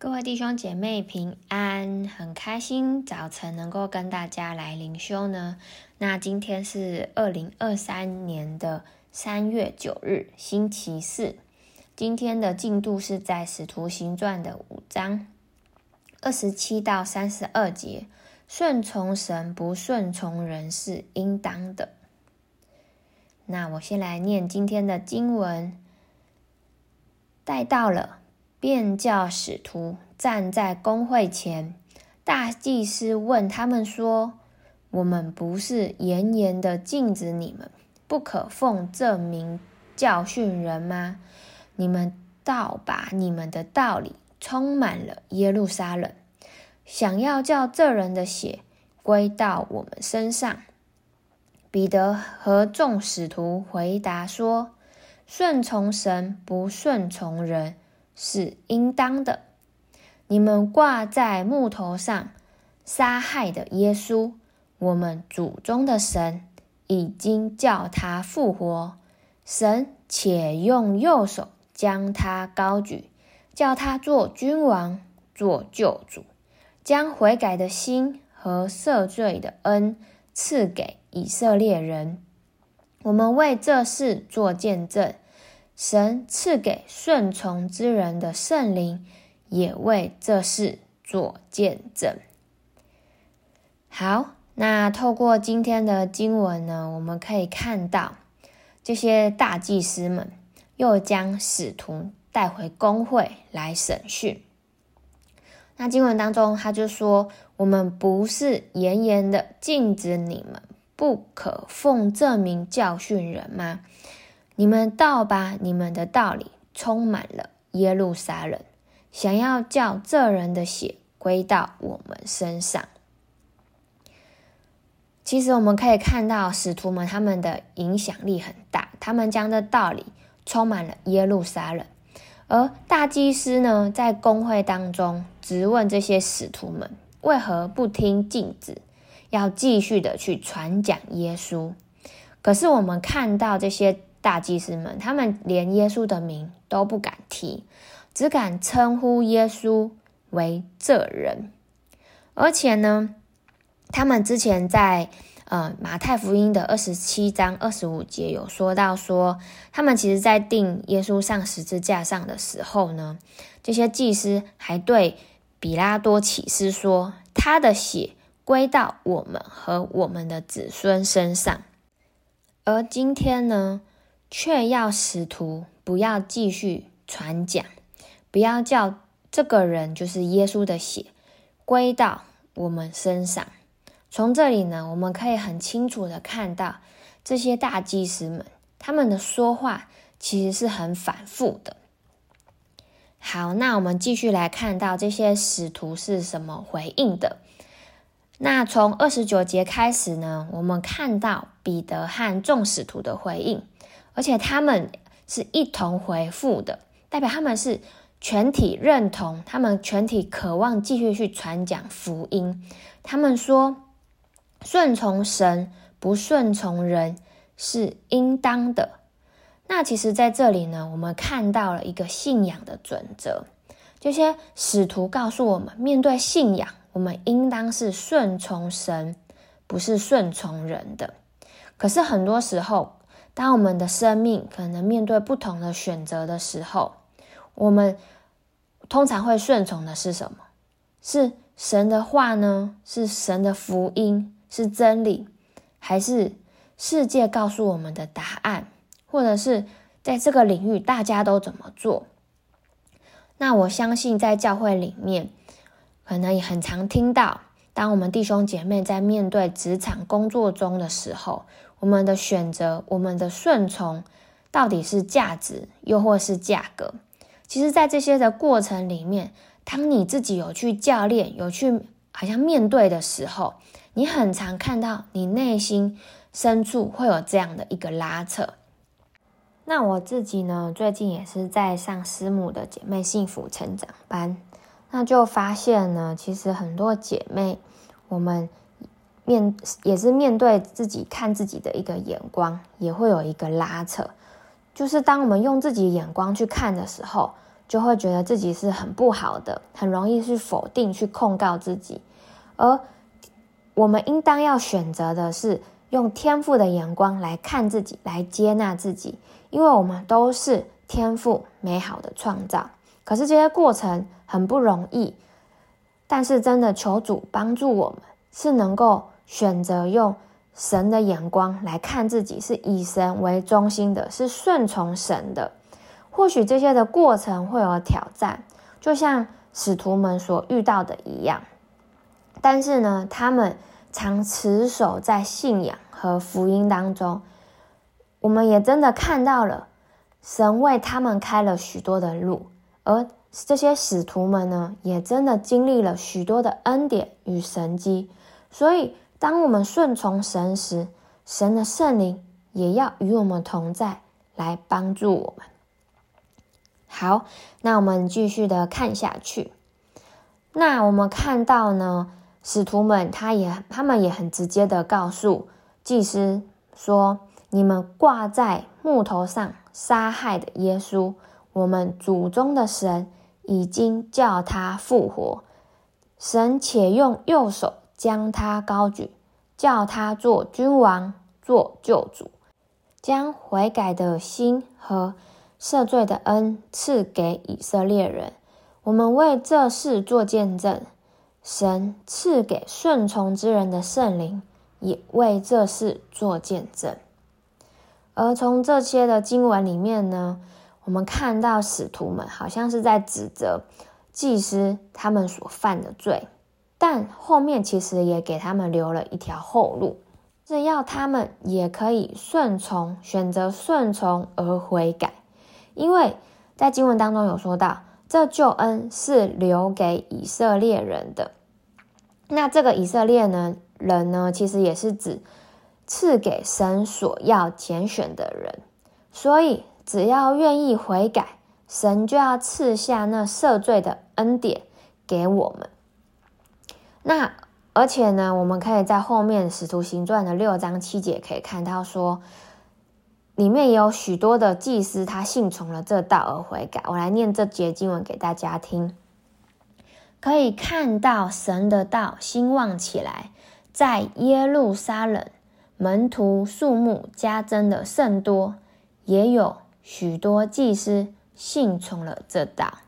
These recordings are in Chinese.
各位弟兄姐妹平安，很开心早晨能够跟大家来灵修呢。那今天是二零二三年的三月九日，星期四。今天的进度是在《使徒行传》的五章二十七到三十二节。顺从神，不顺从人是应当的。那我先来念今天的经文，带到了。便叫使徒站在公会前，大祭司问他们说：“我们不是严严的禁止你们不可奉这名教训人吗？你们倒把你们的道理充满了耶路撒冷，想要叫这人的血归到我们身上。”彼得和众使徒回答说：“顺从神，不顺从人。”是应当的。你们挂在木头上杀害的耶稣，我们祖宗的神已经叫他复活。神且用右手将他高举，叫他做君王，做救主，将悔改的心和赦罪的恩赐给以色列人。我们为这事做见证。神赐给顺从之人的圣灵，也为这事做见证。好，那透过今天的经文呢，我们可以看到这些大祭司们又将使徒带回公会来审讯。那经文当中，他就说：“我们不是严严的禁止你们不可奉这名教训人吗？”你们倒把你们的道理充满了耶路撒冷，想要叫这人的血归到我们身上。其实我们可以看到，使徒们他们的影响力很大，他们将这道理充满了耶路撒冷。而大祭司呢，在公会当中质问这些使徒们，为何不听禁止，要继续的去传讲耶稣？可是我们看到这些。大祭司们，他们连耶稣的名都不敢提，只敢称呼耶稣为这人。而且呢，他们之前在呃马太福音的二十七章二十五节有说到说，他们其实在定耶稣上十字架上的时候呢，这些祭司还对比拉多起誓说，他的血归到我们和我们的子孙身上。而今天呢，却要使徒不要继续传讲，不要叫这个人就是耶稣的血归到我们身上。从这里呢，我们可以很清楚的看到这些大祭司们他们的说话其实是很反复的。好，那我们继续来看到这些使徒是什么回应的。那从二十九节开始呢，我们看到彼得和众使徒的回应。而且他们是一同回复的，代表他们是全体认同，他们全体渴望继续去传讲福音。他们说：“顺从神，不顺从人，是应当的。”那其实，在这里呢，我们看到了一个信仰的准则。这些使徒告诉我们，面对信仰，我们应当是顺从神，不是顺从人的。可是很多时候，当我们的生命可能面对不同的选择的时候，我们通常会顺从的是什么？是神的话呢？是神的福音？是真理？还是世界告诉我们的答案？或者是在这个领域大家都怎么做？那我相信在教会里面，可能也很常听到，当我们弟兄姐妹在面对职场工作中的时候。我们的选择，我们的顺从，到底是价值，又或是价格？其实，在这些的过程里面，当你自己有去教练，有去好像面对的时候，你很常看到你内心深处会有这样的一个拉扯。那我自己呢，最近也是在上师母的姐妹幸福成长班，那就发现呢，其实很多姐妹，我们。面也是面对自己看自己的一个眼光，也会有一个拉扯。就是当我们用自己眼光去看的时候，就会觉得自己是很不好的，很容易去否定、去控告自己。而我们应当要选择的是用天赋的眼光来看自己，来接纳自己，因为我们都是天赋美好的创造。可是这些过程很不容易，但是真的求主帮助我们，是能够选择用神的眼光来看自己，是以神为中心的，是顺从神的。或许这些的过程会有挑战，就像使徒们所遇到的一样。但是呢，他们常持守在信仰和福音当中。我们也真的看到了神为他们开了许多的路，而这些使徒们呢，也真的经历了许多的恩典与神迹。所以，当我们顺从神时，神的圣灵也要与我们同在，来帮助我们。好，那我们继续的看下去。那我们看到呢，使徒们他也他们也很直接的告诉祭司说：“你们挂在木头上杀害的耶稣，我们祖宗的神已经叫他复活，神且用右手将他高举，叫他做君王，做救主，将悔改的心和。”赦罪的恩赐给以色列人，我们为这事做见证。神赐给顺从之人的圣灵，也为这事做见证。而从这些的经文里面呢，我们看到使徒们好像是在指责祭司他们所犯的罪，但后面其实也给他们留了一条后路，是要他们也可以顺从，选择顺从而悔改。因为在经文当中有说到，这救恩是留给以色列人的。那这个以色列呢，人呢，其实也是指赐给神所要拣选的人。所以，只要愿意悔改，神就要赐下那赦罪的恩典给我们。那而且呢，我们可以在后面《使徒行传》的六章七节可以看到说。里面也有许多的祭司，他信从了这道而悔改。我来念这节经文给大家听，可以看到神的道兴旺起来，在耶路撒冷，门徒数目加增的甚多，也有许多祭司信从了这道。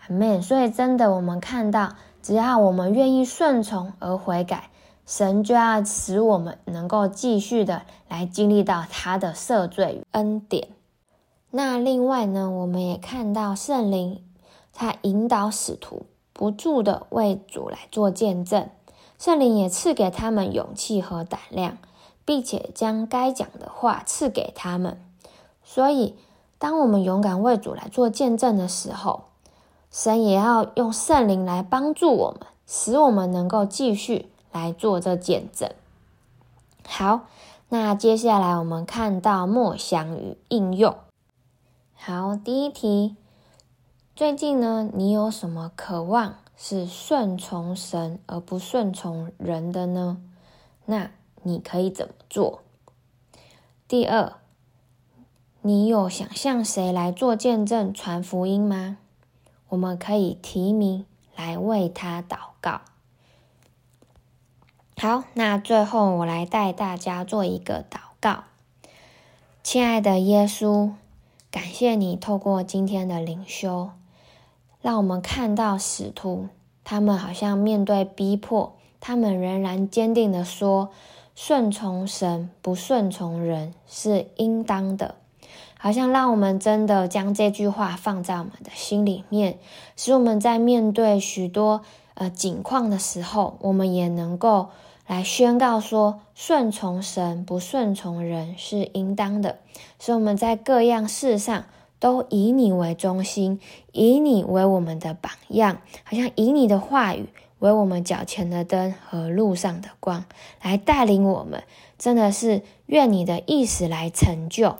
阿们。所以真的，我们看到，只要我们愿意顺从而悔改。神就要使我们能够继续的来经历到他的赦罪与恩典。那另外呢，我们也看到圣灵他引导使徒不住的为主来做见证，圣灵也赐给他们勇气和胆量，并且将该讲的话赐给他们。所以，当我们勇敢为主来做见证的时候，神也要用圣灵来帮助我们，使我们能够继续。来做这见证。好，那接下来我们看到默想与应用。好，第一题，最近呢，你有什么渴望是顺从神而不顺从人的呢？那你可以怎么做？第二，你有想向谁来做见证、传福音吗？我们可以提名来为他祷告。好，那最后我来带大家做一个祷告。亲爱的耶稣，感谢你透过今天的灵修，让我们看到使徒，他们好像面对逼迫，他们仍然坚定地说：顺从神，不顺从人是应当的。好像让我们真的将这句话放在我们的心里面，使我们在面对许多呃境况的时候，我们也能够。来宣告说，顺从神，不顺从人是应当的。所以我们在各样事上都以你为中心，以你为我们的榜样，好像以你的话语为我们脚前的灯和路上的光，来带领我们。真的是愿你的意思来成就，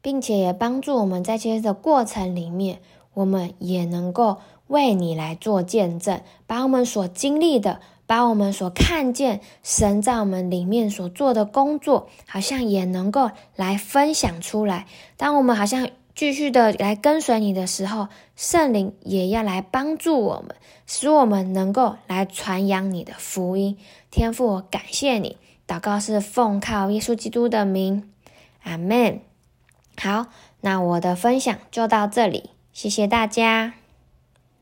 并且也帮助我们在这些的过程里面，我们也能够为你来做见证，把我们所经历的，把我们所看见，神在我们里面所做的工作，好像也能够来分享出来。当我们好像继续的来跟随你的时候，圣灵也要来帮助我们，使我们能够来传扬你的福音。天赋，感谢你。祷告是奉靠耶稣基督的名，阿门。好那我的分享就到这里谢谢大家。